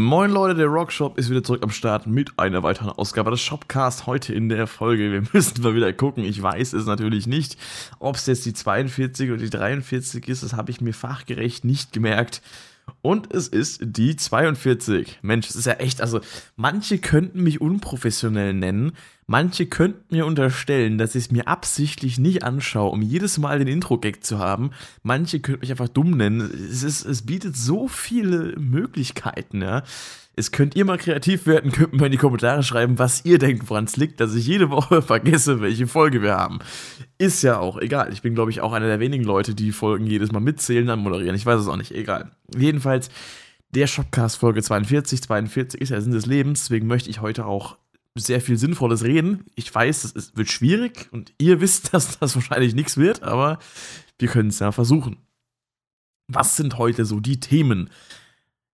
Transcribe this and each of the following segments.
Moin Leute, der Rockshop ist wieder zurück am Start mit einer weiteren Ausgabe des Shopcast. Heute in der Folge. Wir müssen mal wieder gucken. Ich weiß es natürlich nicht, ob es jetzt die 42 oder die 43 ist. Das habe ich mir fachgerecht nicht gemerkt. Und es ist die 42. Mensch, es ist ja echt, also manche könnten mich unprofessionell nennen, manche könnten mir unterstellen, dass ich es mir absichtlich nicht anschaue, um jedes Mal den Intro-Gag zu haben. Manche könnten mich einfach dumm nennen. Es, ist, es bietet so viele Möglichkeiten, ja. Es könnt ihr mal kreativ werden, könnt mir in die Kommentare schreiben, was ihr denkt, woran es liegt, dass ich jede Woche vergesse, welche Folge wir haben. Ist ja auch egal. Ich bin, glaube ich, auch einer der wenigen Leute, die Folgen jedes Mal mitzählen, dann moderieren. Ich weiß es auch nicht. Egal. Jedenfalls, der Shopcast Folge 42. 42 ist ja Sinn des Lebens. Deswegen möchte ich heute auch sehr viel Sinnvolles reden. Ich weiß, es wird schwierig und ihr wisst, dass das wahrscheinlich nichts wird, aber wir können es ja versuchen. Was sind heute so die Themen?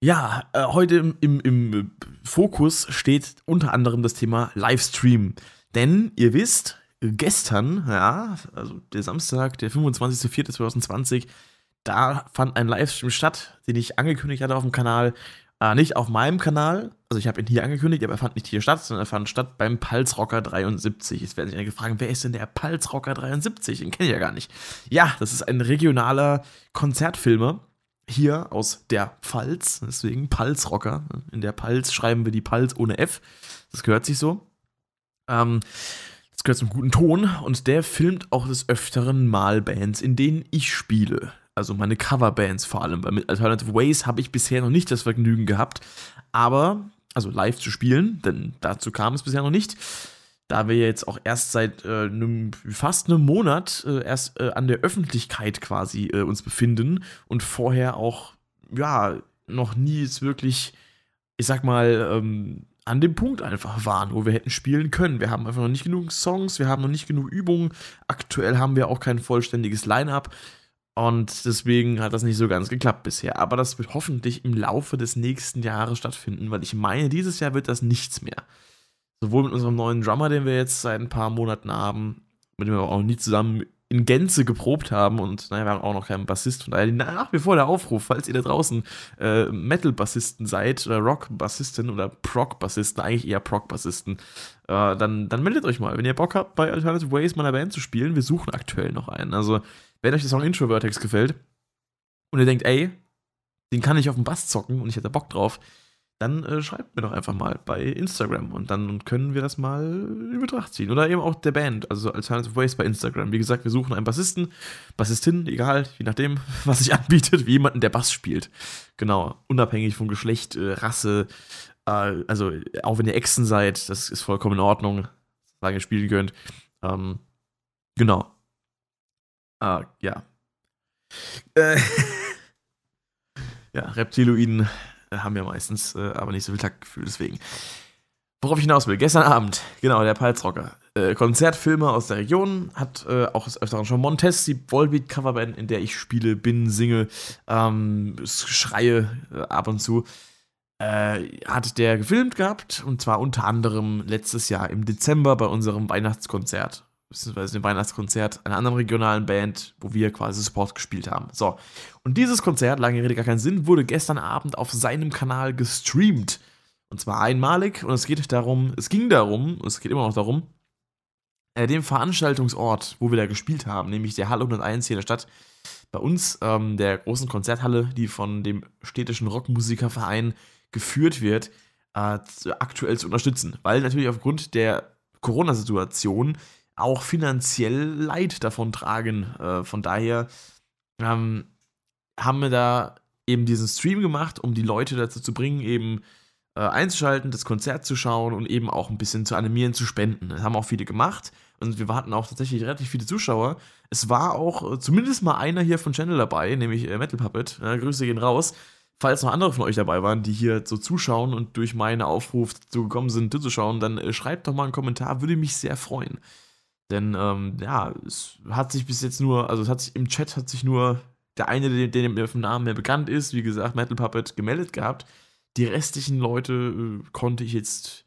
Ja, äh, heute im, im, im Fokus steht unter anderem das Thema Livestream. Denn ihr wisst, gestern, ja, also der Samstag, der 25.04.2020, da fand ein Livestream statt, den ich angekündigt hatte auf dem Kanal. Äh, nicht auf meinem Kanal, also ich habe ihn hier angekündigt, aber er fand nicht hier statt, sondern er fand statt beim Pulsrocker 73. Jetzt werden sich einige fragen, wer ist denn der Pulsrocker 73? Den kenne ich ja gar nicht. Ja, das ist ein regionaler Konzertfilmer hier aus der Pfalz, deswegen Pulsrocker. In der Pulse schreiben wir die Pulse ohne F. Das gehört sich so. Ähm, das gehört zum guten Ton und der filmt auch des Öfteren mal Bands, in denen ich spiele. Also meine Coverbands vor allem, weil mit Alternative Ways habe ich bisher noch nicht das Vergnügen gehabt, aber, also live zu spielen, denn dazu kam es bisher noch nicht da wir jetzt auch erst seit äh, einem, fast einem Monat äh, erst äh, an der Öffentlichkeit quasi äh, uns befinden und vorher auch, ja, noch nie jetzt wirklich, ich sag mal, ähm, an dem Punkt einfach waren, wo wir hätten spielen können. Wir haben einfach noch nicht genug Songs, wir haben noch nicht genug Übungen. Aktuell haben wir auch kein vollständiges Line-up. Und deswegen hat das nicht so ganz geklappt bisher. Aber das wird hoffentlich im Laufe des nächsten Jahres stattfinden, weil ich meine, dieses Jahr wird das nichts mehr sowohl mit unserem neuen Drummer, den wir jetzt seit ein paar Monaten haben, mit dem wir auch nie zusammen in Gänze geprobt haben und naja, wir haben auch noch keinen Bassist. Von daher nach wie vor der Aufruf, falls ihr da draußen äh, Metal-Bassisten seid oder Rock-Bassisten oder Prog-Bassisten, eigentlich eher Prog-Bassisten, äh, dann, dann meldet euch mal. Wenn ihr Bock habt, bei Alternative Ways meiner Band zu spielen, wir suchen aktuell noch einen. Also, wenn euch der Song Intro Vertex gefällt und ihr denkt, ey, den kann ich auf dem Bass zocken und ich hätte Bock drauf, dann äh, schreibt mir doch einfach mal bei Instagram und dann können wir das mal in Betracht ziehen. Oder eben auch der Band, also Alternative Ways bei Instagram. Wie gesagt, wir suchen einen Bassisten, Bassistin, egal, je nachdem, was sich anbietet, wie jemanden, der Bass spielt. Genau, unabhängig von Geschlecht, äh, Rasse, äh, also auch wenn ihr Exen seid, das ist vollkommen in Ordnung, solange ihr spielen könnt. Ähm, genau. Ah, ja. Äh, ja, Reptiloiden haben ja meistens äh, aber nicht so viel Taktgefühl, deswegen. Worauf ich hinaus will, gestern Abend, genau, der Palzrocker. Äh, Konzertfilme aus der Region, hat äh, auch des Öfteren schon Montes, die Volbeat-Coverband, in der ich spiele, bin, singe, ähm, schreie äh, ab und zu. Äh, hat der gefilmt gehabt und zwar unter anderem letztes Jahr im Dezember bei unserem Weihnachtskonzert beziehungsweise dem Weihnachtskonzert einer anderen regionalen Band, wo wir quasi Support gespielt haben. So. Und dieses Konzert, lange Rede gar keinen Sinn, wurde gestern Abend auf seinem Kanal gestreamt. Und zwar einmalig. Und es geht darum, es ging darum, es geht immer noch darum, äh, dem Veranstaltungsort, wo wir da gespielt haben, nämlich der Halle 101 hier in der Stadt, bei uns, ähm, der großen Konzerthalle, die von dem städtischen Rockmusikerverein geführt wird, äh, aktuell zu unterstützen. Weil natürlich aufgrund der Corona-Situation auch finanziell Leid davon tragen. Äh, von daher ähm, haben wir da eben diesen Stream gemacht, um die Leute dazu zu bringen, eben äh, einzuschalten, das Konzert zu schauen und eben auch ein bisschen zu animieren, zu spenden. Das haben auch viele gemacht und wir hatten auch tatsächlich relativ viele Zuschauer. Es war auch äh, zumindest mal einer hier von Channel dabei, nämlich äh, Metal Puppet. Ja, Grüße gehen raus. Falls noch andere von euch dabei waren, die hier so zuschauen und durch meinen Aufruf dazu gekommen sind, zuzuschauen, dann äh, schreibt doch mal einen Kommentar, würde mich sehr freuen. Denn ähm, ja, es hat sich bis jetzt nur, also es hat sich im Chat hat sich nur der eine, der, der mir vom Namen mehr bekannt ist, wie gesagt, Metal Puppet, gemeldet gehabt. Die restlichen Leute äh, konnte ich jetzt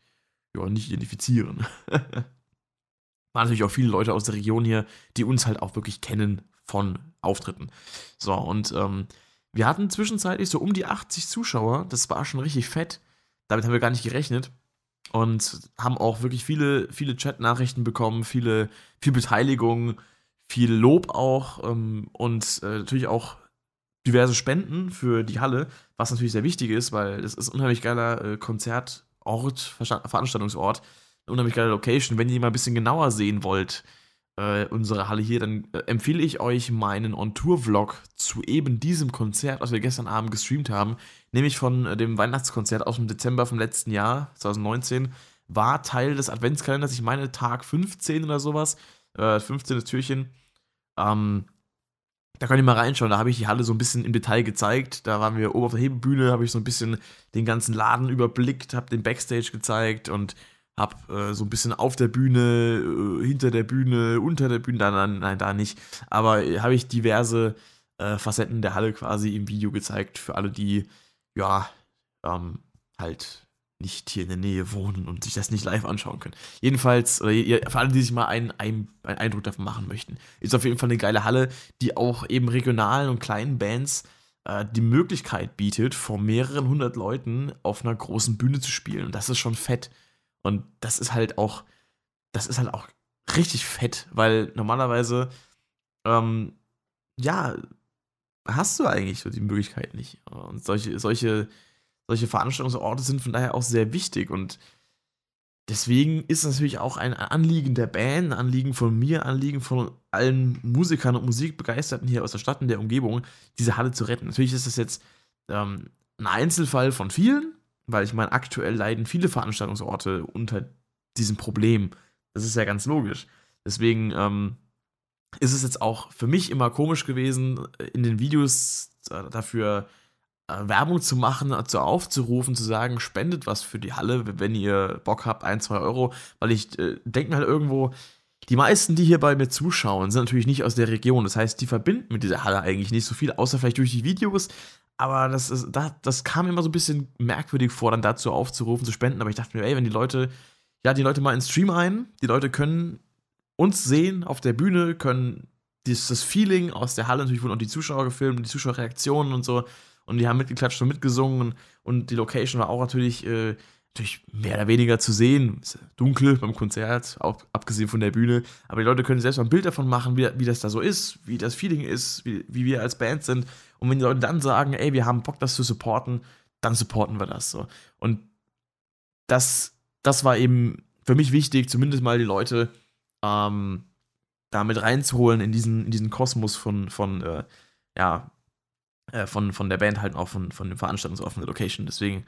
ja nicht identifizieren. Waren natürlich auch viele Leute aus der Region hier, die uns halt auch wirklich kennen von Auftritten. So, und ähm, wir hatten zwischenzeitlich so um die 80 Zuschauer, das war schon richtig fett. damit haben wir gar nicht gerechnet und haben auch wirklich viele, viele Chat-Nachrichten bekommen, viele, viel Beteiligung, viel Lob auch ähm, und äh, natürlich auch diverse Spenden für die Halle, was natürlich sehr wichtig ist, weil es ist ein unheimlich geiler äh, Konzertort, Veranstaltungsort, eine unheimlich geile Location. Wenn ihr mal ein bisschen genauer sehen wollt, äh, unsere Halle hier, dann äh, empfehle ich euch meinen On-Tour-Vlog zu eben diesem Konzert, was wir gestern Abend gestreamt haben, nämlich von äh, dem Weihnachtskonzert aus dem Dezember vom letzten Jahr, 2019, war Teil des Adventskalenders, ich meine Tag 15 oder sowas, äh, 15. Türchen. Ähm, da könnt ihr mal reinschauen, da habe ich die Halle so ein bisschen im Detail gezeigt. Da waren wir oben auf der Hebebühne, habe ich so ein bisschen den ganzen Laden überblickt, habe den Backstage gezeigt und habe äh, so ein bisschen auf der Bühne, äh, hinter der Bühne, unter der Bühne, nein, nein, da nicht. Aber äh, habe ich diverse äh, Facetten der Halle quasi im Video gezeigt für alle, die ja ähm, halt nicht hier in der Nähe wohnen und sich das nicht live anschauen können. Jedenfalls, für alle, die sich mal einen, einen, einen, Eindruck davon machen möchten, ist auf jeden Fall eine geile Halle, die auch eben regionalen und kleinen Bands äh, die Möglichkeit bietet, vor mehreren hundert Leuten auf einer großen Bühne zu spielen. Und das ist schon fett. Und das ist halt auch, das ist halt auch richtig fett, weil normalerweise, ähm, ja, hast du eigentlich so die Möglichkeit nicht. Und solche, solche solche Veranstaltungsorte sind von daher auch sehr wichtig und deswegen ist es natürlich auch ein Anliegen der Band, ein Anliegen von mir, ein Anliegen von allen Musikern und Musikbegeisterten hier aus der Stadt und der Umgebung, diese Halle zu retten. Natürlich ist das jetzt ähm, ein Einzelfall von vielen, weil ich meine, aktuell leiden viele Veranstaltungsorte unter diesem Problem. Das ist ja ganz logisch. Deswegen ähm, ist es jetzt auch für mich immer komisch gewesen, in den Videos dafür äh, Werbung zu machen, zu aufzurufen, zu sagen, spendet was für die Halle, wenn ihr Bock habt, ein, zwei Euro, weil ich äh, denke mir halt irgendwo, die meisten, die hier bei mir zuschauen, sind natürlich nicht aus der Region. Das heißt, die verbinden mit dieser Halle eigentlich nicht so viel, außer vielleicht durch die Videos. Aber das, ist, das, das kam mir immer so ein bisschen merkwürdig vor, dann dazu aufzurufen, zu spenden. Aber ich dachte mir, ey, wenn die Leute, ja, die Leute mal ins Stream ein, die Leute können uns sehen auf der Bühne, können dieses Feeling aus der Halle, natürlich wurden auch die Zuschauer gefilmt, die Zuschauerreaktionen und so, und die haben mitgeklatscht und mitgesungen und die Location war auch natürlich, äh, natürlich mehr oder weniger zu sehen. Dunkel beim Konzert, auch abgesehen von der Bühne. Aber die Leute können selbst mal ein Bild davon machen, wie, wie das da so ist, wie das Feeling ist, wie, wie wir als Band sind. Und wenn die Leute dann sagen, ey, wir haben Bock, das zu supporten, dann supporten wir das so. Und das, das war eben für mich wichtig, zumindest mal die Leute ähm, damit reinzuholen in diesen, in diesen Kosmos von, von äh, ja, äh, von, von der Band halt auch von, von dem Veranstaltungsort, Location. Deswegen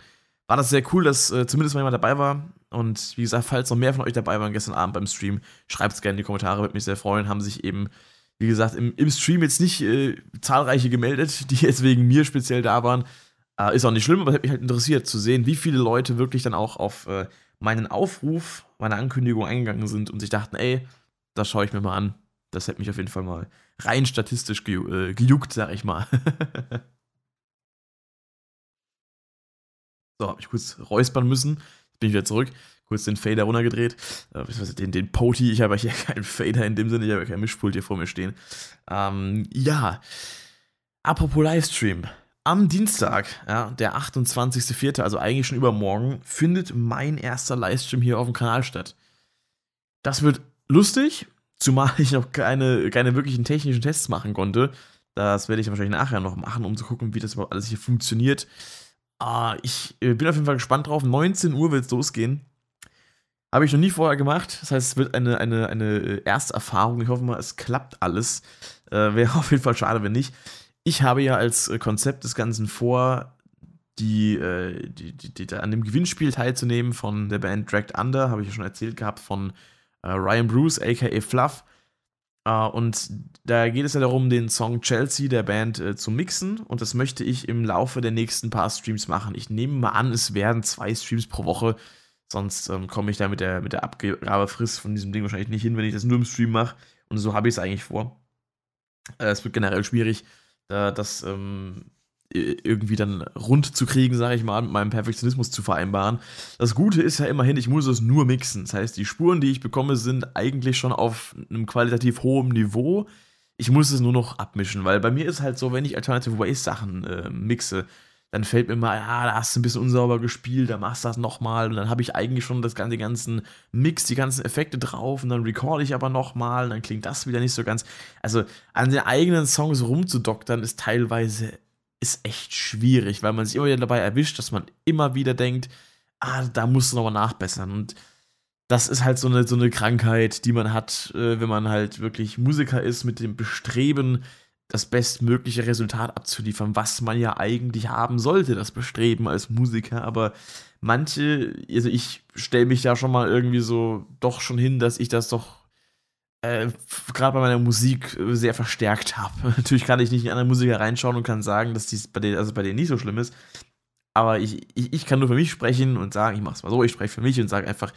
war das sehr cool, dass äh, zumindest mal jemand dabei war. Und wie gesagt, falls noch mehr von euch dabei waren gestern Abend beim Stream, schreibt es gerne in die Kommentare, würde mich sehr freuen. Haben sich eben, wie gesagt, im, im Stream jetzt nicht äh, zahlreiche gemeldet, die jetzt wegen mir speziell da waren. Äh, ist auch nicht schlimm, aber es hat mich halt interessiert zu sehen, wie viele Leute wirklich dann auch auf äh, meinen Aufruf, meine Ankündigung eingegangen sind und sich dachten, ey, das schaue ich mir mal an. Das hätte mich auf jeden Fall mal rein statistisch ge äh, gejuckt, sag ich mal. so, hab ich kurz räuspern müssen. Jetzt bin ich wieder zurück. Kurz den Fader runtergedreht. Äh, den, den Poti. Ich habe hier keinen Fader in dem Sinne. Ich habe kein Mischpult hier vor mir stehen. Ähm, ja. Apropos Livestream. Am Dienstag, ja, der 28.04., also eigentlich schon übermorgen, findet mein erster Livestream hier auf dem Kanal statt. Das wird lustig, Zumal ich noch keine, keine wirklichen technischen Tests machen konnte. Das werde ich wahrscheinlich nachher noch machen, um zu gucken, wie das überhaupt alles hier funktioniert. Uh, ich äh, bin auf jeden Fall gespannt drauf. 19 Uhr wird es losgehen. Habe ich noch nie vorher gemacht. Das heißt, es wird eine, eine, eine erste Erfahrung. Ich hoffe mal, es klappt alles. Äh, Wäre auf jeden Fall schade, wenn nicht. Ich habe ja als äh, Konzept des Ganzen vor, die, äh, die, die, die, an dem Gewinnspiel teilzunehmen von der Band Dragged Under, habe ich ja schon erzählt gehabt, von äh, Ryan Bruce, aka Fluff. Uh, und da geht es ja darum, den Song Chelsea der Band äh, zu mixen. Und das möchte ich im Laufe der nächsten paar Streams machen. Ich nehme mal an, es werden zwei Streams pro Woche. Sonst ähm, komme ich da mit der, mit der Abgabefrist von diesem Ding wahrscheinlich nicht hin, wenn ich das nur im Stream mache. Und so habe ich es eigentlich vor. Äh, es wird generell schwierig, da das ähm, irgendwie dann rund zu kriegen, sage ich mal, mit meinem Perfektionismus zu vereinbaren. Das Gute ist ja immerhin, ich muss es nur mixen. Das heißt, die Spuren, die ich bekomme, sind eigentlich schon auf einem qualitativ hohen Niveau. Ich muss es nur noch abmischen, weil bei mir ist halt so, wenn ich Alternative Ways Sachen äh, mixe, dann fällt mir mal, ah, da hast du ein bisschen unsauber gespielt, dann machst du das nochmal und dann habe ich eigentlich schon das ganze, den ganzen Mix, die ganzen Effekte drauf und dann recorde ich aber nochmal und dann klingt das wieder nicht so ganz. Also an den eigenen Songs rumzudoktern ist teilweise ist echt schwierig, weil man sich immer wieder dabei erwischt, dass man immer wieder denkt, ah, da musst du nochmal nachbessern und das ist halt so eine, so eine Krankheit, die man hat, äh, wenn man halt wirklich Musiker ist, mit dem Bestreben, das bestmögliche Resultat abzuliefern, was man ja eigentlich haben sollte, das Bestreben als Musiker. Aber manche, also ich stelle mich da schon mal irgendwie so doch schon hin, dass ich das doch äh, gerade bei meiner Musik sehr verstärkt habe. Natürlich kann ich nicht in andere Musiker reinschauen und kann sagen, dass dies bei denen, also bei denen nicht so schlimm ist. Aber ich, ich, ich kann nur für mich sprechen und sagen, ich mache es mal so, ich spreche für mich und sage einfach,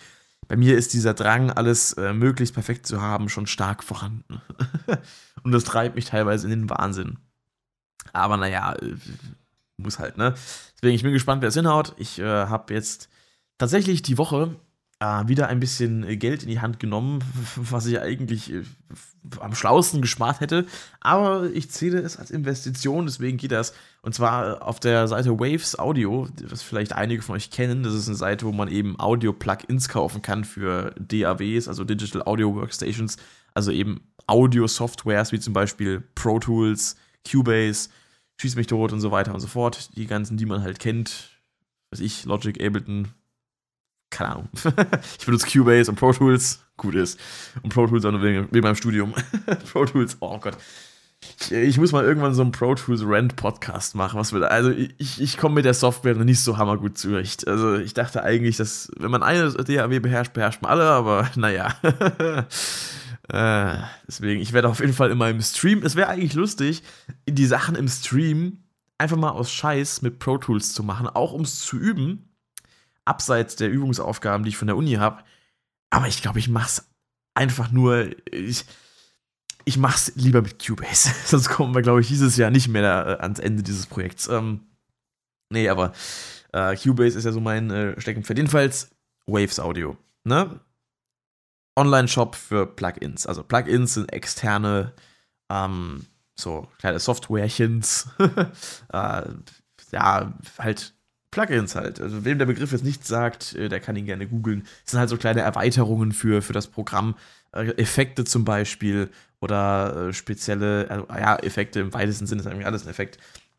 bei mir ist dieser Drang, alles äh, möglichst perfekt zu haben, schon stark vorhanden. und das treibt mich teilweise in den Wahnsinn. Aber naja, äh, muss halt, ne? Deswegen, ich bin gespannt, wer es hinhaut. Ich äh, habe jetzt tatsächlich die Woche äh, wieder ein bisschen äh, Geld in die Hand genommen, was ich eigentlich äh, am schlauesten gespart hätte. Aber ich zähle es als Investition, deswegen geht das. Und zwar auf der Seite Waves Audio, was vielleicht einige von euch kennen. Das ist eine Seite, wo man eben Audio-Plugins kaufen kann für DAWs, also Digital Audio Workstations. Also eben Audio-Softwares wie zum Beispiel Pro Tools, Cubase, Schieß mich tot und so weiter und so fort. Die ganzen, die man halt kennt. Weiß ich, Logic, Ableton, keine Ahnung. ich benutze Cubase und Pro Tools, gut ist. Und Pro Tools auch nur wegen, wegen meinem Studium. Pro Tools, oh Gott. Ich, ich, muss mal irgendwann so einen Pro Tools Rant Podcast machen. Was wird, also ich, ich komme mit der Software noch nicht so hammergut zurecht. Also ich dachte eigentlich, dass wenn man eine DAW beherrscht, beherrscht man alle, aber naja. äh, deswegen, ich werde auf jeden Fall in meinem Stream, es wäre eigentlich lustig, die Sachen im Stream einfach mal aus Scheiß mit Pro Tools zu machen, auch um es zu üben abseits der Übungsaufgaben, die ich von der Uni habe. Aber ich glaube, ich mache es einfach nur. Ich, ich mache es lieber mit Cubase. Sonst kommen wir, glaube ich, dieses Jahr nicht mehr da, äh, ans Ende dieses Projekts. Ähm, nee, aber äh, Cubase ist ja so mein äh, Steckenpferd. Jedenfalls Waves Audio. Ne? Online-Shop für Plugins. Also Plugins sind externe, ähm, so kleine Softwarechens. äh, ja, halt Plugins halt. Also wem der Begriff jetzt nicht sagt, äh, der kann ihn gerne googeln. Das sind halt so kleine Erweiterungen für, für das Programm. Äh, Effekte zum Beispiel oder äh, spezielle, also, ja, Effekte im weitesten Sinne ist eigentlich alles ein Effekt.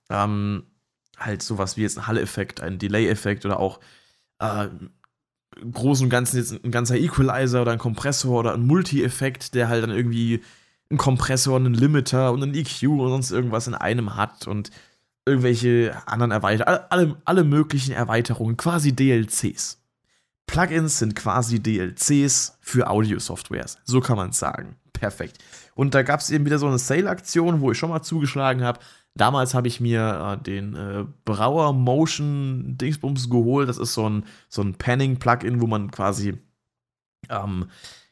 Ähm, halt sowas wie jetzt ein Hall-Effekt, ein Delay-Effekt oder auch äh, im Großen und Ganzen jetzt ein ganzer Equalizer oder ein Kompressor oder ein Multi-Effekt, der halt dann irgendwie einen Kompressor, einen Limiter und einen EQ und sonst irgendwas in einem hat und irgendwelche anderen Erweiterungen, alle, alle möglichen Erweiterungen, quasi DLCs. Plugins sind quasi DLCs für Audio-Softwares. So kann man es sagen. Perfekt. Und da gab es eben wieder so eine Sale-Aktion, wo ich schon mal zugeschlagen habe. Damals habe ich mir äh, den äh, Brauer Motion Dingsbums geholt. Das ist so ein, so ein Panning-Plugin, wo man quasi ähm,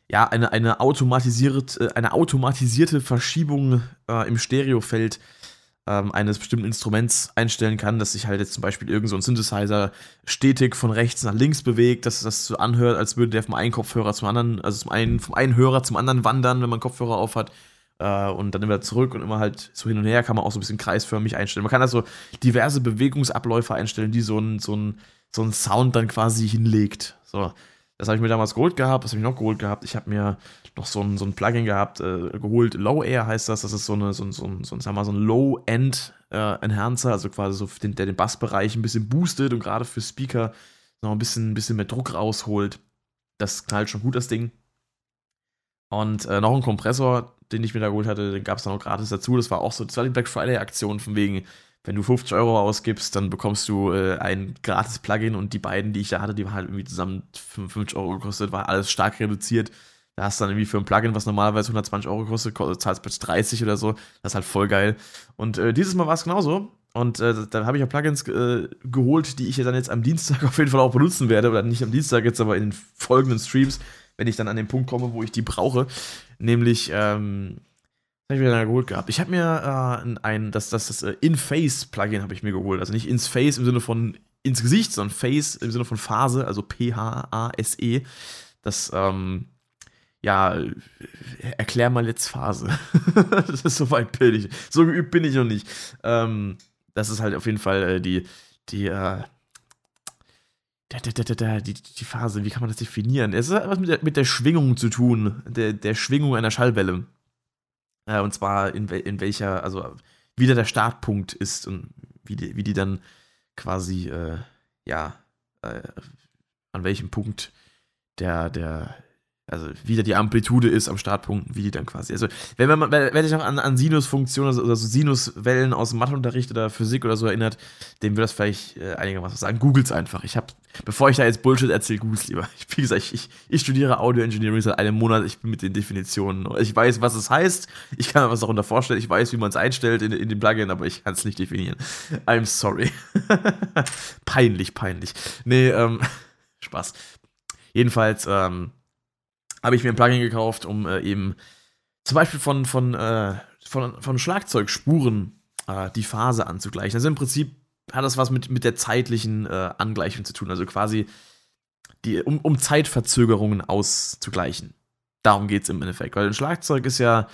ja, eine, eine, automatisiert, äh, eine automatisierte Verschiebung äh, im Stereofeld ähm, eines bestimmten Instruments einstellen kann, dass sich halt jetzt zum Beispiel irgend so Synthesizer stetig von rechts nach links bewegt, dass das so anhört, als würde der vom einen Kopfhörer zum anderen, also zum einen, vom einen Hörer zum anderen wandern, wenn man Kopfhörer auf hat. Äh, und dann immer zurück und immer halt so hin und her kann man auch so ein bisschen kreisförmig einstellen. Man kann also diverse Bewegungsabläufe einstellen, die so ein, so ein, so ein Sound dann quasi hinlegt. So. Das habe ich mir damals geholt gehabt. Was habe ich noch geholt gehabt? Ich habe mir noch so ein, so ein Plugin gehabt, äh, geholt. Low Air heißt das. Das ist so, eine, so, ein, so, ein, so, ein, so ein Low-End äh, Enhancer, also quasi so, den, der den Bassbereich ein bisschen boostet und gerade für Speaker noch ein bisschen, ein bisschen mehr Druck rausholt. Das knallt schon gut, das Ding. Und äh, noch ein Kompressor, den ich mir da geholt hatte, den gab es dann auch gratis dazu. Das war auch so, das war die Black Friday-Aktion von wegen, wenn du 50 Euro ausgibst, dann bekommst du äh, ein gratis Plugin und die beiden, die ich da hatte, die waren halt irgendwie zusammen 55 Euro gekostet, war alles stark reduziert. Da hast du dann irgendwie für ein Plugin, was normalerweise 120 Euro kostet, zahlst plötzlich 30 oder so. Das ist halt voll geil. Und äh, dieses Mal war es genauso. Und äh, da habe ich ja Plugins äh, geholt, die ich ja dann jetzt am Dienstag auf jeden Fall auch benutzen werde. Oder nicht am Dienstag jetzt, aber in den folgenden Streams, wenn ich dann an den Punkt komme, wo ich die brauche. Nämlich ähm, habe ich mir dann geholt gehabt. Ich habe mir äh, ein, das, das, das uh, In-Face-Plugin habe ich mir geholt. Also nicht ins Face im Sinne von ins Gesicht, sondern Face im Sinne von Phase, also P-H-A-S-E. Das, ähm, ja, erklär mal jetzt Phase. das ist so weit bin ich. So geübt bin ich noch nicht. Ähm, das ist halt auf jeden Fall äh, die, die, äh, die, die Phase, wie kann man das definieren? Es hat was mit der, mit der Schwingung zu tun, der, der Schwingung einer Schallwelle. Äh, und zwar in, in welcher, also wie da der Startpunkt ist und wie die, wie die dann quasi, äh, ja, äh, an welchem Punkt der, der, also wie da die Amplitude ist am Startpunkt, wie die dann quasi. Also, wenn man, wer sich noch an, an Sinusfunktionen oder so Sinuswellen aus Matheunterricht oder Physik oder so erinnert, dem wird das vielleicht äh, einigermaßen sagen. Googles einfach. Ich habe, bevor ich da jetzt Bullshit erzähle, Googles lieber. Ich, wie gesagt, ich, ich studiere Audio Engineering seit einem Monat. Ich bin mit den Definitionen. Ich weiß, was es heißt. Ich kann mir was darunter vorstellen. Ich weiß, wie man es einstellt in, in dem Plugin, aber ich kann es nicht definieren. I'm sorry. peinlich, peinlich. Nee, ähm, Spaß. Jedenfalls, ähm, habe ich mir ein Plugin gekauft, um äh, eben zum Beispiel von, von, äh, von, von Schlagzeugspuren äh, die Phase anzugleichen. Also im Prinzip hat das was mit, mit der zeitlichen äh, Angleichung zu tun. Also quasi die, um, um Zeitverzögerungen auszugleichen. Darum geht es im Endeffekt. Weil ein Schlagzeug ist ja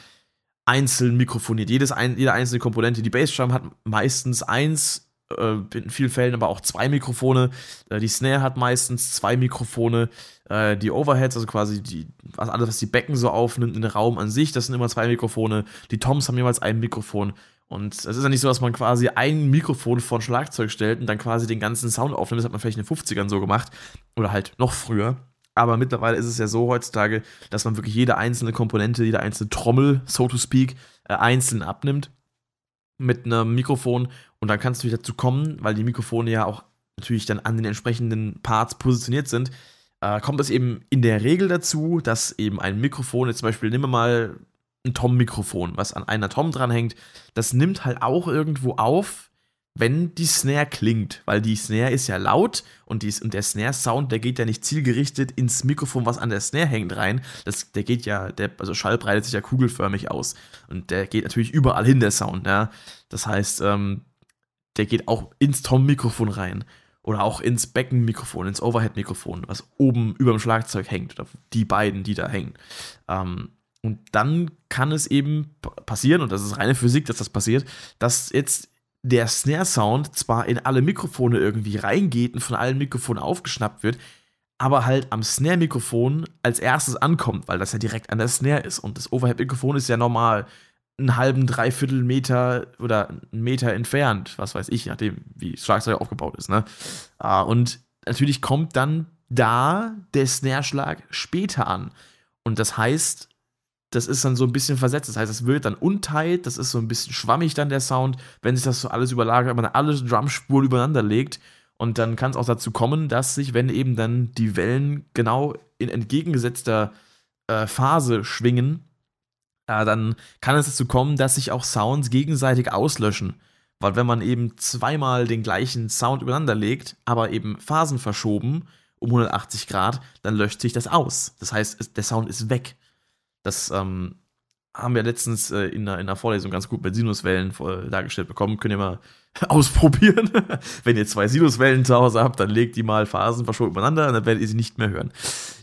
einzeln mikrofoniert. Jedes ein, jede einzelne Komponente, die Bassdrum hat meistens eins in vielen Fällen aber auch zwei Mikrofone. Äh, die Snare hat meistens zwei Mikrofone. Äh, die Overheads, also quasi die, alles, was die Becken so aufnimmt in den Raum an sich, das sind immer zwei Mikrofone. Die Toms haben jeweils ein Mikrofon. Und es ist ja nicht so, dass man quasi ein Mikrofon vor ein Schlagzeug stellt und dann quasi den ganzen Sound aufnimmt. Das hat man vielleicht in den 50ern so gemacht. Oder halt noch früher. Aber mittlerweile ist es ja so heutzutage, dass man wirklich jede einzelne Komponente, jede einzelne Trommel, so to speak, äh, einzeln abnimmt mit einem Mikrofon und dann kannst du dazu kommen, weil die Mikrofone ja auch natürlich dann an den entsprechenden Parts positioniert sind, äh, kommt es eben in der Regel dazu, dass eben ein Mikrofon, jetzt zum Beispiel nehmen wir mal ein Tom-Mikrofon, was an einer Tom dranhängt, das nimmt halt auch irgendwo auf, wenn die Snare klingt, weil die Snare ist ja laut und, die, und der Snare-Sound, der geht ja nicht zielgerichtet ins Mikrofon, was an der Snare hängt, rein. Das, der geht ja, der, also Schall breitet sich ja kugelförmig aus und der geht natürlich überall hin, der Sound, ja. Das heißt, ähm, der geht auch ins Tom-Mikrofon rein oder auch ins Beckenmikrofon, ins Overhead-Mikrofon, was oben über dem Schlagzeug hängt oder die beiden, die da hängen. Ähm, und dann kann es eben passieren, und das ist reine Physik, dass das passiert, dass jetzt der Snare-Sound zwar in alle Mikrofone irgendwie reingeht und von allen Mikrofonen aufgeschnappt wird, aber halt am Snare-Mikrofon als erstes ankommt, weil das ja direkt an der Snare ist. Und das Overhead-Mikrofon ist ja normal einen halben, dreiviertel Meter oder einen Meter entfernt, was weiß ich, nachdem wie Schlagzeug aufgebaut ist. Ne? Ah, und natürlich kommt dann da der Snare-Schlag später an. Und das heißt, das ist dann so ein bisschen versetzt. Das heißt, es wird dann unteilt, das ist so ein bisschen schwammig dann der Sound, wenn sich das so alles überlagert, wenn man alle Drumspuren übereinander legt. Und dann kann es auch dazu kommen, dass sich, wenn eben dann die Wellen genau in entgegengesetzter äh, Phase schwingen, äh, dann kann es dazu kommen, dass sich auch Sounds gegenseitig auslöschen. Weil wenn man eben zweimal den gleichen Sound übereinander legt, aber eben Phasen verschoben um 180 Grad, dann löscht sich das aus. Das heißt, der Sound ist weg. Das ähm, haben wir letztens äh, in, einer, in, einer, Vorlesung ganz gut mit Sinuswellen äh, dargestellt bekommen. Könnt ihr mal ausprobieren. Wenn ihr zwei Sinuswellen zu Hause habt, dann legt die mal Phasen verschoben übereinander und dann werdet ihr sie nicht mehr hören.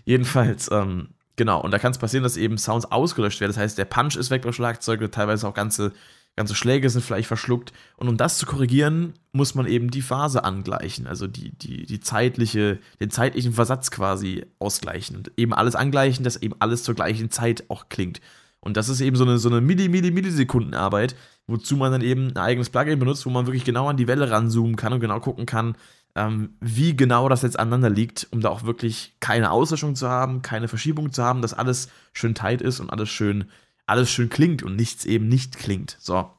Jedenfalls, ähm, Genau, und da kann es passieren, dass eben Sounds ausgelöscht werden. Das heißt, der Punch ist weg beim Schlagzeug, teilweise auch ganze, ganze Schläge sind vielleicht verschluckt. Und um das zu korrigieren, muss man eben die Phase angleichen, also die, die, die zeitliche, den zeitlichen Versatz quasi ausgleichen. Und eben alles angleichen, dass eben alles zur gleichen Zeit auch klingt. Und das ist eben so eine, so eine Milli, Milli, Millisekundenarbeit, wozu man dann eben ein eigenes Plugin benutzt, wo man wirklich genau an die Welle ranzoomen kann und genau gucken kann, ähm, wie genau das jetzt aneinander liegt, um da auch wirklich keine Auslöschung zu haben, keine Verschiebung zu haben, dass alles schön tight ist und alles schön, alles schön klingt und nichts eben nicht klingt. So.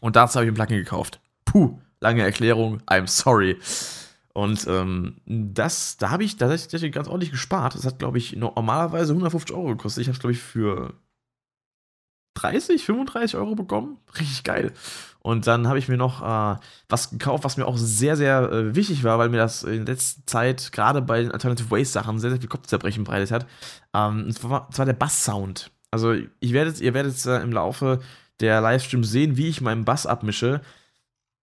Und dazu habe ich ein Plugin gekauft. Puh, lange Erklärung, I'm sorry. Und ähm, das, da habe ich tatsächlich ganz ordentlich gespart. Das hat, glaube ich, normalerweise 150 Euro gekostet. Ich habe es, glaube ich, für 30, 35 Euro bekommen. Richtig geil. Und dann habe ich mir noch äh, was gekauft, was mir auch sehr, sehr äh, wichtig war, weil mir das in letzter Zeit gerade bei den Alternative Waste Sachen sehr, sehr viel Kopfzerbrechen bereitet hat. Ähm, und zwar, der Bass-Sound. Also ich werdet, ihr werdet äh, im Laufe der Livestream sehen, wie ich meinen Bass abmische.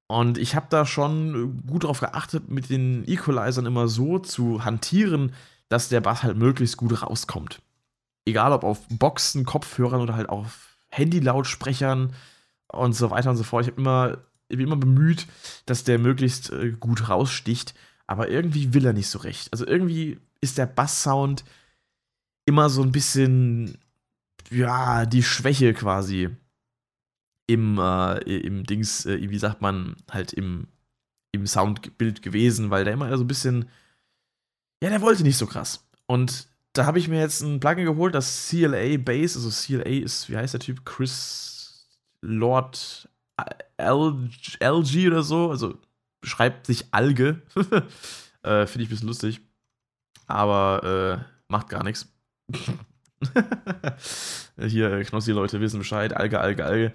Und ich habe da schon gut darauf geachtet, mit den Equalizern immer so zu hantieren, dass der Bass halt möglichst gut rauskommt. Egal ob auf Boxen, Kopfhörern oder halt auf Handy-Lautsprechern und so weiter und so fort. Ich habe immer ich bin immer bemüht, dass der möglichst äh, gut raussticht, aber irgendwie will er nicht so recht. Also irgendwie ist der Basssound immer so ein bisschen, ja, die Schwäche quasi im, äh, im Dings, äh, wie sagt man, halt im, im Soundbild gewesen, weil der immer so ein bisschen, ja, der wollte nicht so krass. Und da habe ich mir jetzt ein Plugin geholt, das CLA Bass, also CLA ist, wie heißt der Typ? Chris Lord LG oder so, also schreibt sich Alge. äh, Finde ich ein bisschen lustig. Aber äh, macht gar nichts. Hier, Knossi-Leute wissen Bescheid. Alge, Alge, Alge.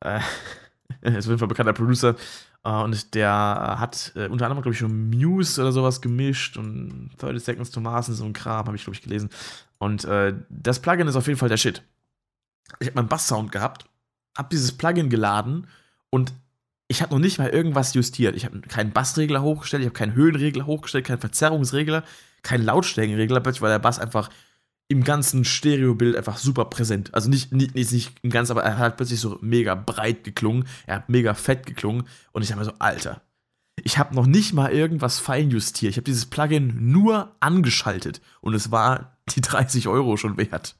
Äh, ist auf jeden Fall bekannter Producer. Uh, und der hat äh, unter anderem, glaube ich, schon Muse oder sowas gemischt und 30 Seconds to Mars und so ein Kram, habe ich, glaube ich, gelesen. Und äh, das Plugin ist auf jeden Fall der Shit. Ich habe meinen Bass-Sound gehabt, habe dieses Plugin geladen und ich habe noch nicht mal irgendwas justiert. Ich habe keinen Bassregler hochgestellt, ich habe keinen Höhenregler hochgestellt, keinen Verzerrungsregler, keinen Lautstärkenregler, plötzlich war der Bass einfach im ganzen Stereobild einfach super präsent. Also nicht, nicht, nicht im Ganzen, aber er hat plötzlich so mega breit geklungen, er hat mega fett geklungen und ich habe mir so, Alter, ich habe noch nicht mal irgendwas feinjustiert. Ich habe dieses Plugin nur angeschaltet und es war die 30 Euro schon wert.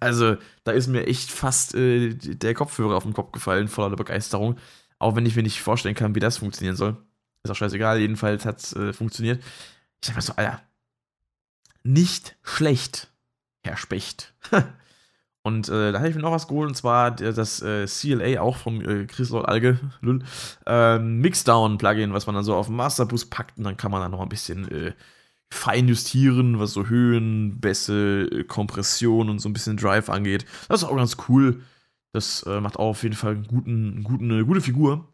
Also, da ist mir echt fast äh, der Kopfhörer auf den Kopf gefallen, voller Begeisterung. Auch wenn ich mir nicht vorstellen kann, wie das funktionieren soll. Ist auch scheißegal, jedenfalls hat es äh, funktioniert. Ich dachte mir so, Alter, nicht schlecht. Herr Specht. Und äh, da habe ich mir noch was geholt, und zwar das äh, CLA auch vom äh, Chris Lord Alge, Lul, äh, Mixdown-Plugin, was man dann so auf den Masterboost packt und dann kann man dann noch ein bisschen äh, fein justieren, was so Höhen, Bässe, äh, Kompression und so ein bisschen Drive angeht. Das ist auch ganz cool. Das äh, macht auch auf jeden Fall einen guten, guten, eine gute Figur.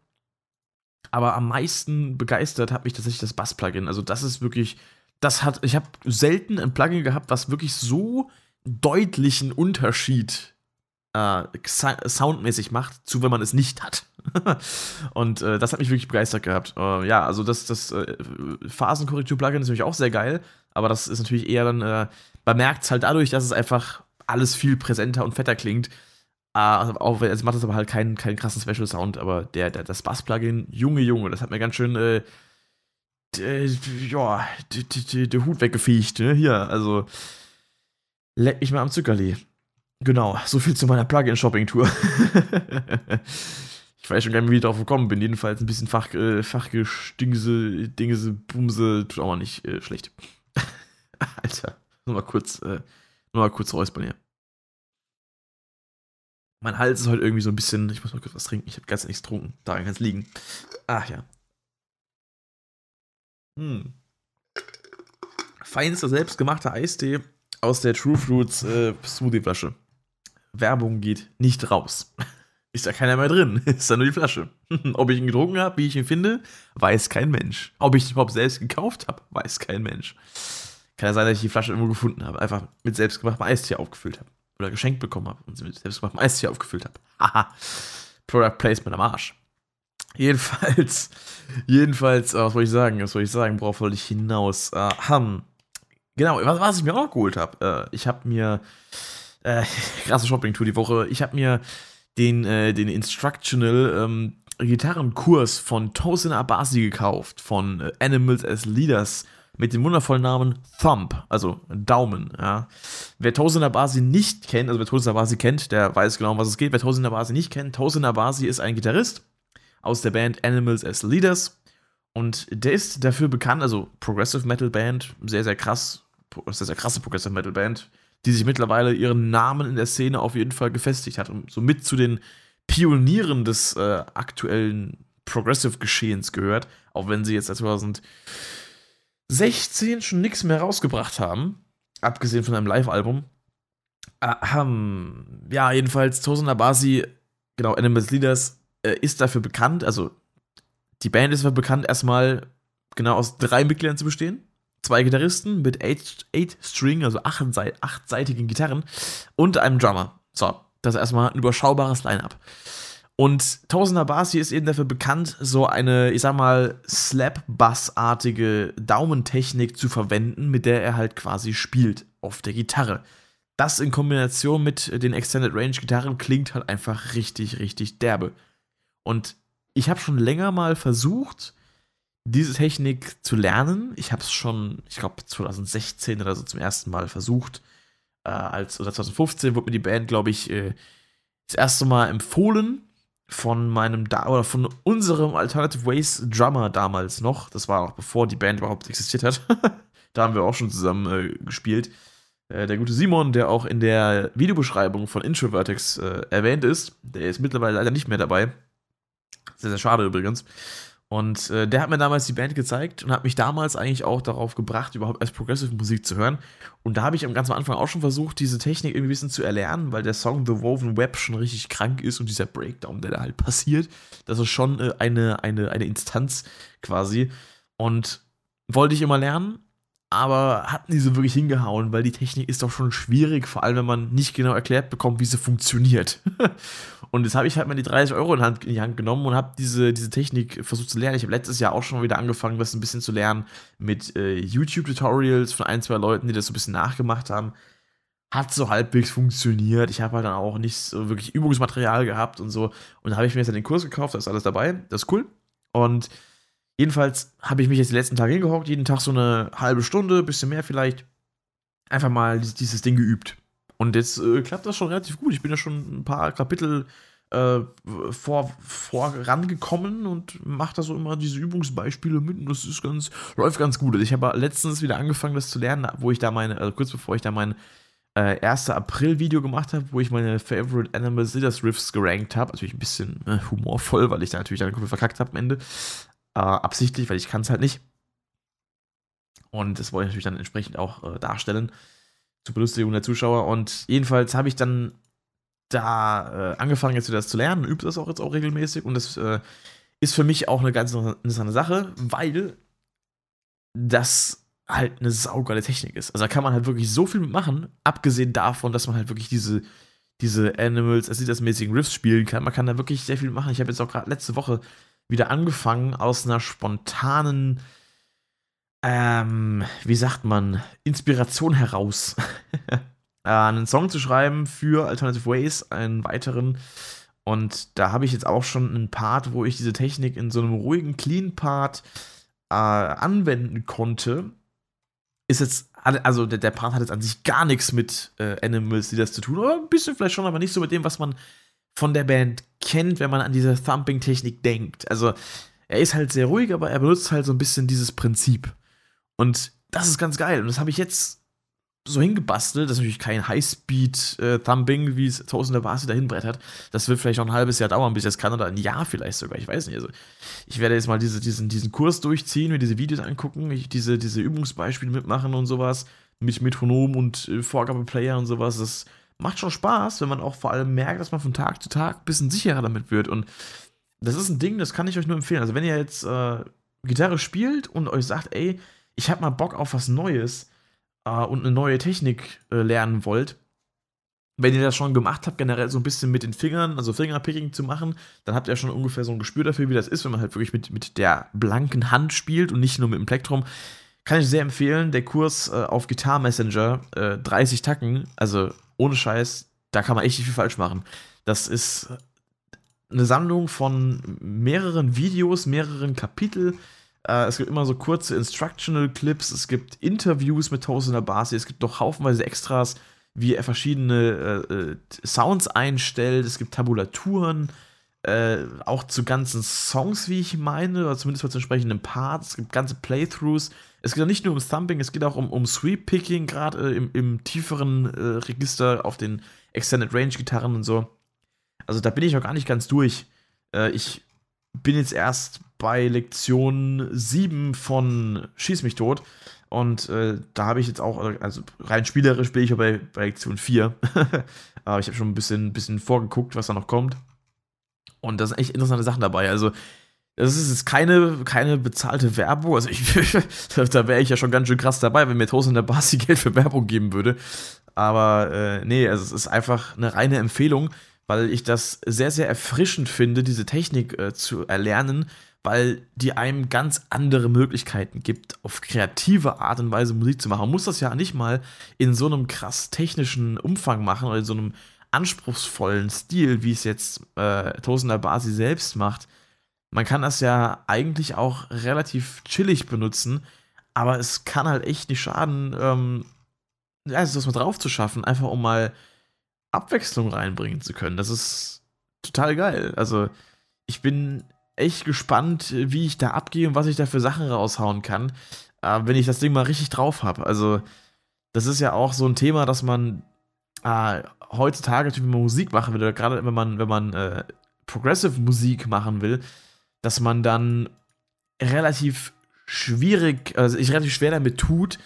Aber am meisten begeistert hat mich tatsächlich das Bass-Plugin. Also, das ist wirklich, das hat, ich habe selten ein Plugin gehabt, was wirklich so deutlichen Unterschied äh, soundmäßig macht, zu wenn man es nicht hat. und äh, das hat mich wirklich begeistert gehabt. Äh, ja, also das, das äh, Phasenkorrektur-Plugin ist natürlich auch sehr geil, aber das ist natürlich eher dann, äh, man merkt es halt dadurch, dass es einfach alles viel präsenter und fetter klingt. Äh, also auch, also macht das aber halt keinen, keinen krassen Special-Sound, aber der, der, das Bass-Plugin, Junge, Junge, das hat mir ganz schön, äh, ja, der Hut weggefiecht, ne? Hier, also Leck mich mal am Zuckerli. Genau, so viel zu meiner Plugin-Shopping-Tour. ich weiß schon gar nicht, wie ich drauf gekommen bin. Jedenfalls ein bisschen Fach, äh, Fachgestingse, Dingse, Bumse, tut auch mal nicht äh, schlecht. Alter, nur mal kurz, äh, nur mal kurz räuspern hier. Mein Hals ist heute irgendwie so ein bisschen, ich muss mal kurz was trinken. Ich habe ganz nichts getrunken. Daran kann es liegen. Ach ja. Hm. Feinster selbstgemachter Eistee aus der True Fruits äh, Smoothie-Flasche. Werbung geht nicht raus. Ist da keiner mehr drin. Ist da nur die Flasche. Ob ich ihn getrunken habe, wie ich ihn finde, weiß kein Mensch. Ob ich ihn überhaupt selbst gekauft habe, weiß kein Mensch. Kann ja sein, dass ich die Flasche irgendwo gefunden habe. Einfach mit selbstgemachtem Eistee aufgefüllt habe. Oder geschenkt bekommen habe und sie mit selbstgemachtem Eistee aufgefüllt habe. Haha. Product Placement am Arsch. Jedenfalls, jedenfalls, oh, was wollte ich sagen? Was wollte ich sagen? Worauf wollte ich hinaus? Uh, Genau, was, was ich mir auch geholt habe. Äh, ich habe mir, äh, krasse Shopping-Tour die Woche, ich habe mir den, äh, den Instructional ähm, Gitarrenkurs von Tosin Abasi gekauft, von äh, Animals as Leaders, mit dem wundervollen Namen Thump, also Daumen. Ja. Wer Tosin Abasi nicht kennt, also wer Tosin Abasi kennt, der weiß genau, um was es geht. Wer Tosin Abasi nicht kennt, Tosin Abasi ist ein Gitarrist aus der Band Animals as Leaders. Und der ist dafür bekannt, also Progressive Metal Band, sehr, sehr krass, ist eine krasse Progressive Metal Band, die sich mittlerweile ihren Namen in der Szene auf jeden Fall gefestigt hat und somit zu den Pionieren des äh, aktuellen Progressive-Geschehens gehört, auch wenn sie jetzt seit 2016 schon nichts mehr rausgebracht haben, abgesehen von einem Live-Album. Ähm, ja, jedenfalls Tosin Abasi, genau, Animals Leaders, äh, ist dafür bekannt, also die Band ist dafür bekannt, erstmal genau aus drei Mitgliedern zu bestehen zwei Gitarristen mit 8-String, also achtseitigen Gitarren und einem Drummer. So, das ist erstmal ein überschaubares Line-Up. Und Tausender Basi ist eben dafür bekannt, so eine, ich sag mal, Slap-Bass-artige Daumentechnik zu verwenden, mit der er halt quasi spielt auf der Gitarre. Das in Kombination mit den Extended Range Gitarren klingt halt einfach richtig, richtig derbe. Und ich habe schon länger mal versucht, diese Technik zu lernen. Ich habe es schon, ich glaube, 2016 oder so zum ersten Mal versucht. Äh, als, oder 2015 wurde mir die Band, glaube ich, äh, das erste Mal empfohlen von meinem da oder von unserem Alternative Ways Drummer damals noch. Das war auch bevor die Band überhaupt existiert hat. da haben wir auch schon zusammen äh, gespielt. Äh, der gute Simon, der auch in der Videobeschreibung von Introvertex äh, erwähnt ist, der ist mittlerweile leider nicht mehr dabei. Sehr, sehr schade übrigens. Und äh, der hat mir damals die Band gezeigt und hat mich damals eigentlich auch darauf gebracht, überhaupt erst Progressive Musik zu hören. Und da habe ich am ganzen Anfang auch schon versucht, diese Technik irgendwie ein bisschen zu erlernen, weil der Song The Woven Web schon richtig krank ist und dieser Breakdown, der da halt passiert, das ist schon äh, eine, eine, eine Instanz quasi. Und wollte ich immer lernen, aber hat nie so wirklich hingehauen, weil die Technik ist doch schon schwierig, vor allem wenn man nicht genau erklärt bekommt, wie sie funktioniert. und jetzt habe ich halt mal die 30 Euro in, Hand, in die Hand genommen und habe diese, diese Technik versucht zu lernen. Ich habe letztes Jahr auch schon wieder angefangen, das ein bisschen zu lernen mit äh, YouTube-Tutorials von ein, zwei Leuten, die das so ein bisschen nachgemacht haben. Hat so halbwegs funktioniert. Ich habe halt dann auch nicht so wirklich Übungsmaterial gehabt und so. Und da habe ich mir jetzt den Kurs gekauft, da ist alles dabei. Das ist cool. Und Jedenfalls habe ich mich jetzt die letzten Tage hingehockt, jeden Tag so eine halbe Stunde, bisschen mehr vielleicht, einfach mal dieses Ding geübt. Und jetzt äh, klappt das schon relativ gut. Ich bin ja schon ein paar Kapitel äh, vor, vorangekommen und mache da so immer diese Übungsbeispiele mit und das ist ganz, läuft ganz gut. Also ich habe letztens wieder angefangen, das zu lernen, wo ich da meine, also kurz bevor ich da mein äh, 1. April-Video gemacht habe, wo ich meine Favorite Animal Sitters Riffs gerankt habe. Natürlich ein bisschen äh, humorvoll, weil ich da natürlich dann verkackt habe am Ende. Äh, absichtlich, weil ich kann es halt nicht. Und das wollte ich natürlich dann entsprechend auch äh, darstellen zur Belustigung der Zuschauer. Und jedenfalls habe ich dann da äh, angefangen, jetzt wieder das zu lernen, übe das auch jetzt auch regelmäßig. Und das äh, ist für mich auch eine ganz interessante Sache, weil das halt eine saugeile Technik ist. Also da kann man halt wirklich so viel mitmachen, abgesehen davon, dass man halt wirklich diese, diese Animals, sieht das mäßigen Riffs spielen kann. Man kann da wirklich sehr viel machen. Ich habe jetzt auch gerade letzte Woche wieder angefangen aus einer spontanen, ähm, wie sagt man, Inspiration heraus, äh, einen Song zu schreiben für Alternative Ways, einen weiteren. Und da habe ich jetzt auch schon einen Part, wo ich diese Technik in so einem ruhigen Clean-Part äh, anwenden konnte. Ist jetzt, also der, der, Part hat jetzt an sich gar nichts mit äh, Animals, die das zu tun, oder ein bisschen vielleicht schon, aber nicht so mit dem, was man von der Band kennt, wenn man an diese Thumping-Technik denkt. Also, er ist halt sehr ruhig, aber er benutzt halt so ein bisschen dieses Prinzip. Und das ist ganz geil. Und das habe ich jetzt so hingebastelt. Das ist natürlich kein Highspeed-Thumping, äh, wie es Tausender Basi dahin brettert. Das wird vielleicht noch ein halbes Jahr dauern, bis es kann, oder ein Jahr vielleicht sogar. Ich weiß nicht. Also, ich werde jetzt mal diese, diesen, diesen Kurs durchziehen, mir diese Videos angucken, ich diese, diese Übungsbeispiele mitmachen und sowas. Mit Metronom und äh, Vorgabeplayer und sowas. Das macht schon Spaß, wenn man auch vor allem merkt, dass man von Tag zu Tag ein bisschen sicherer damit wird. Und das ist ein Ding, das kann ich euch nur empfehlen. Also, wenn ihr jetzt äh, Gitarre spielt und euch sagt, ey, ich habe mal Bock auf was Neues äh, und eine neue Technik äh, lernen wollt, wenn ihr das schon gemacht habt, generell so ein bisschen mit den Fingern, also Fingerpicking zu machen, dann habt ihr schon ungefähr so ein Gespür dafür, wie das ist, wenn man halt wirklich mit, mit der blanken Hand spielt und nicht nur mit dem Plektrum. Kann ich sehr empfehlen. Der Kurs äh, auf Guitar Messenger, 30 äh, Tacken, also ohne Scheiß, da kann man echt nicht viel falsch machen. Das ist eine Sammlung von mehreren Videos, mehreren Kapiteln. Äh, es gibt immer so kurze Instructional Clips, es gibt Interviews mit Tausender Basi, es gibt doch haufenweise Extras, wie er verschiedene äh, äh, Sounds einstellt, es gibt Tabulaturen, äh, auch zu ganzen Songs, wie ich meine, oder zumindest zu entsprechenden Parts. Es gibt ganze Playthroughs. Es geht auch nicht nur um Thumping, es geht auch um, um Sweep-Picking, gerade äh, im, im, tieferen äh, Register auf den Extended Range-Gitarren und so. Also da bin ich noch gar nicht ganz durch. Äh, ich bin jetzt erst bei Lektion 7 von Schieß mich tot. Und äh, da habe ich jetzt auch, also rein spielerisch bin ich bei, bei Lektion 4. Aber ich habe schon ein bisschen, bisschen vorgeguckt, was da noch kommt. Und da sind echt interessante Sachen dabei. Also das ist keine, keine bezahlte Werbung. Also ich, da wäre ich ja schon ganz schön krass dabei, wenn mir Toast der Basi Geld für Werbung geben würde. Aber äh, nee, also es ist einfach eine reine Empfehlung, weil ich das sehr, sehr erfrischend finde, diese Technik äh, zu erlernen, weil die einem ganz andere Möglichkeiten gibt, auf kreative Art und Weise Musik zu machen. Man muss das ja nicht mal in so einem krass technischen Umfang machen oder in so einem anspruchsvollen Stil, wie es jetzt äh, Tosender Basi selbst macht man kann das ja eigentlich auch relativ chillig benutzen, aber es kann halt echt nicht schaden, ähm, also das mal drauf zu schaffen, einfach um mal Abwechslung reinbringen zu können. Das ist total geil. Also, ich bin echt gespannt, wie ich da abgehe und was ich da für Sachen raushauen kann, äh, wenn ich das Ding mal richtig drauf habe. Also, das ist ja auch so ein Thema, dass man äh, heutzutage, wenn man Musik machen will, gerade wenn man, wenn man äh, Progressive Musik machen will, dass man dann relativ schwierig, also ich relativ schwer damit tut,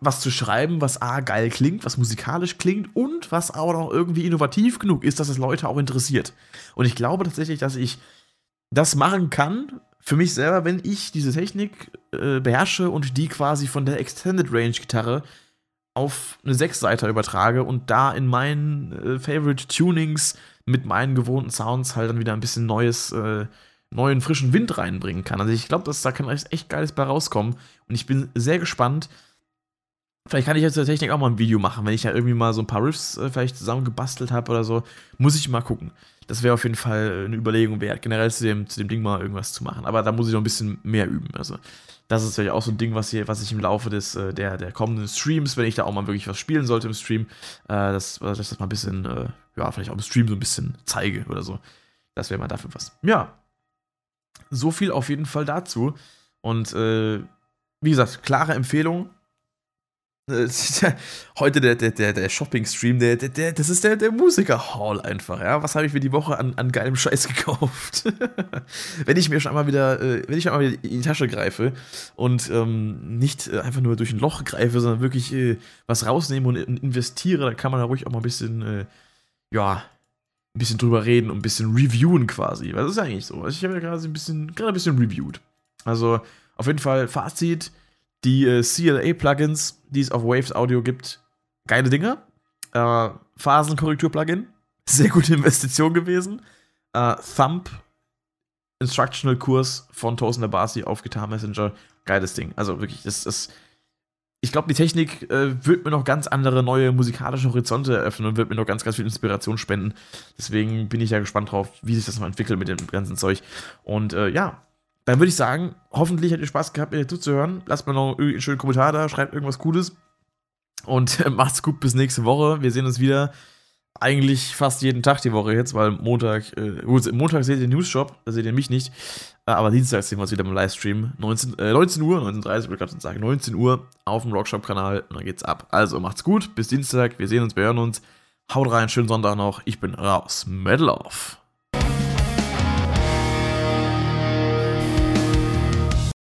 was zu schreiben, was A geil klingt, was musikalisch klingt und was auch noch irgendwie innovativ genug ist, dass es Leute auch interessiert. Und ich glaube tatsächlich, dass ich das machen kann für mich selber, wenn ich diese Technik äh, beherrsche und die quasi von der Extended Range Gitarre auf eine Sechsseiter übertrage und da in meinen äh, Favorite Tunings mit meinen gewohnten Sounds halt dann wieder ein bisschen neues, äh, neuen frischen Wind reinbringen kann. Also ich glaube, dass da kann echt geiles bei rauskommen und ich bin sehr gespannt. Vielleicht kann ich jetzt der Technik auch mal ein Video machen, wenn ich ja irgendwie mal so ein paar Riffs äh, vielleicht zusammengebastelt habe oder so. Muss ich mal gucken. Das wäre auf jeden Fall eine Überlegung wert, generell zu dem, zu dem Ding mal irgendwas zu machen. Aber da muss ich noch ein bisschen mehr üben. Also, das ist natürlich auch so ein Ding, was, hier, was ich im Laufe des, äh, der, der kommenden Streams, wenn ich da auch mal wirklich was spielen sollte im Stream, äh, dass, dass ich das mal ein bisschen, äh, ja, vielleicht auch im Stream so ein bisschen zeige oder so. Das wäre mal dafür was. Ja. So viel auf jeden Fall dazu. Und äh, wie gesagt, klare Empfehlung. Heute der, der, der, Shopping-Stream, der, der, der, das ist der, der Musiker-Hall einfach, ja. Was habe ich mir die Woche an, an geilem Scheiß gekauft? wenn ich mir schon einmal wieder, äh, wenn ich einmal in die Tasche greife und ähm, nicht äh, einfach nur durch ein Loch greife, sondern wirklich äh, was rausnehme und investiere, dann kann man da ruhig auch mal ein bisschen, äh, ja, ein bisschen drüber reden und ein bisschen reviewen quasi. Was ist eigentlich so? Ich habe ja gerade ein bisschen, gerade ein bisschen reviewed. Also, auf jeden Fall Fazit die äh, CLA-Plugins, die es auf Waves Audio gibt, geile Dinge. Äh, Phasenkorrektur-Plugin, sehr gute Investition gewesen. Äh, Thump, Instructional-Kurs von Toast Nabasi auf Guitar Messenger, geiles Ding. Also wirklich, das ist. Ich glaube, die Technik äh, wird mir noch ganz andere neue musikalische Horizonte eröffnen und wird mir noch ganz, ganz viel Inspiration spenden. Deswegen bin ich ja gespannt drauf, wie sich das mal entwickelt mit dem ganzen Zeug. Und äh, ja, dann würde ich sagen, hoffentlich habt ihr Spaß gehabt, mir zuzuhören. Lasst mir noch einen schönen Kommentar da, schreibt irgendwas Cooles. Und macht's gut bis nächste Woche. Wir sehen uns wieder eigentlich fast jeden Tag die Woche jetzt, weil Montag, äh, gut, Montag seht ihr den Newsshop, da seht ihr mich nicht. Äh, aber Dienstag sehen wir uns wieder im Livestream. 19, äh, 19 Uhr, 19.30 Uhr, würde ich gerade sagen, 19 Uhr auf dem Rockshop-Kanal und dann geht's ab. Also macht's gut, bis Dienstag, wir sehen uns, wir hören uns. Haut rein, schönen Sonntag noch. Ich bin raus. Metal off.